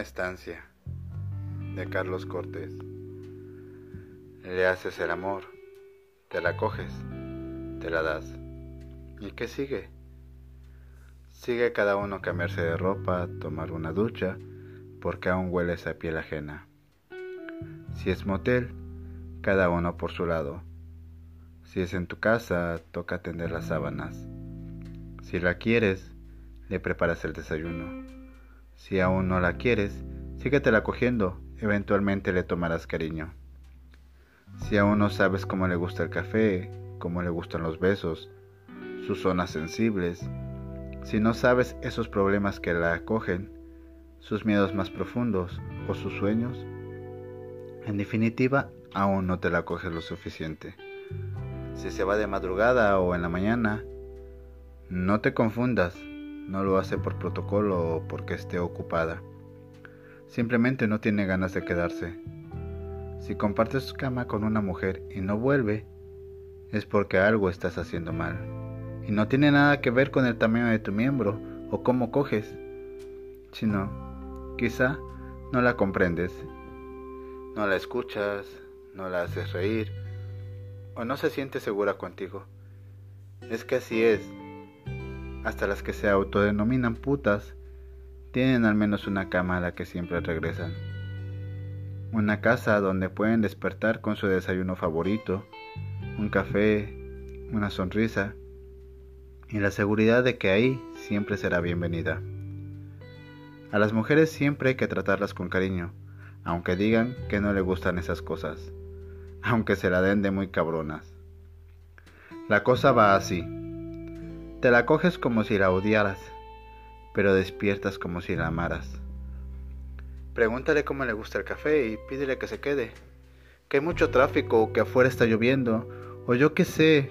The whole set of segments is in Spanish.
estancia de Carlos Cortés. Le haces el amor, te la coges, te la das. ¿Y qué sigue? Sigue cada uno cambiarse de ropa, tomar una ducha, porque aún huele esa piel ajena. Si es motel, cada uno por su lado. Si es en tu casa, toca tender las sábanas. Si la quieres, le preparas el desayuno. Si aún no la quieres, síguetela cogiendo, eventualmente le tomarás cariño. Si aún no sabes cómo le gusta el café, cómo le gustan los besos, sus zonas sensibles, si no sabes esos problemas que la acogen, sus miedos más profundos o sus sueños, en definitiva, aún no te la coges lo suficiente. Si se va de madrugada o en la mañana, no te confundas, no lo hace por protocolo o porque esté ocupada. Simplemente no tiene ganas de quedarse. Si compartes cama con una mujer y no vuelve, es porque algo estás haciendo mal. Y no tiene nada que ver con el tamaño de tu miembro o cómo coges, sino quizá no la comprendes, no la escuchas, no la haces reír o no se siente segura contigo. Es que así es, hasta las que se autodenominan putas, tienen al menos una cama a la que siempre regresan. Una casa donde pueden despertar con su desayuno favorito, un café, una sonrisa y la seguridad de que ahí siempre será bienvenida. A las mujeres siempre hay que tratarlas con cariño, aunque digan que no le gustan esas cosas, aunque se la den de muy cabronas. La cosa va así. Te la coges como si la odiaras, pero despiertas como si la amaras. Pregúntale cómo le gusta el café y pídele que se quede. Que hay mucho tráfico, o que afuera está lloviendo, o yo qué sé.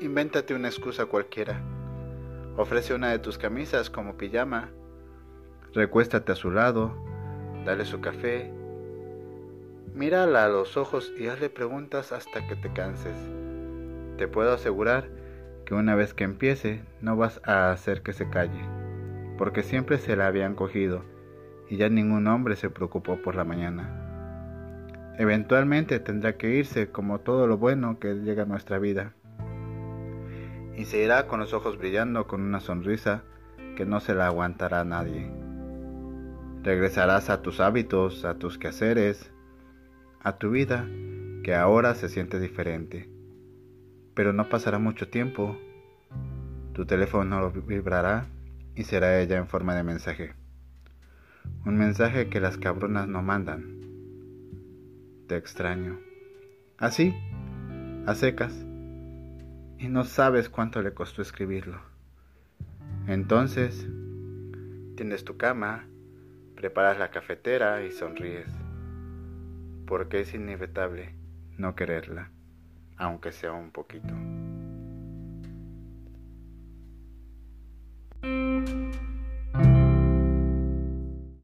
Invéntate una excusa cualquiera. Ofrece una de tus camisas como pijama. Recuéstate a su lado, dale su café. Mírala a los ojos y hazle preguntas hasta que te canses. Te puedo asegurar que una vez que empiece no vas a hacer que se calle, porque siempre se la habían cogido y ya ningún hombre se preocupó por la mañana. Eventualmente tendrá que irse como todo lo bueno que llega a nuestra vida. Y se irá con los ojos brillando con una sonrisa que no se la aguantará nadie. Regresarás a tus hábitos, a tus quehaceres, a tu vida que ahora se siente diferente pero no pasará mucho tiempo. Tu teléfono vibrará y será ella en forma de mensaje. Un mensaje que las cabronas no mandan. Te extraño. Así, a secas. Y no sabes cuánto le costó escribirlo. Entonces, tienes tu cama, preparas la cafetera y sonríes. Porque es inevitable no quererla aunque sea un poquito.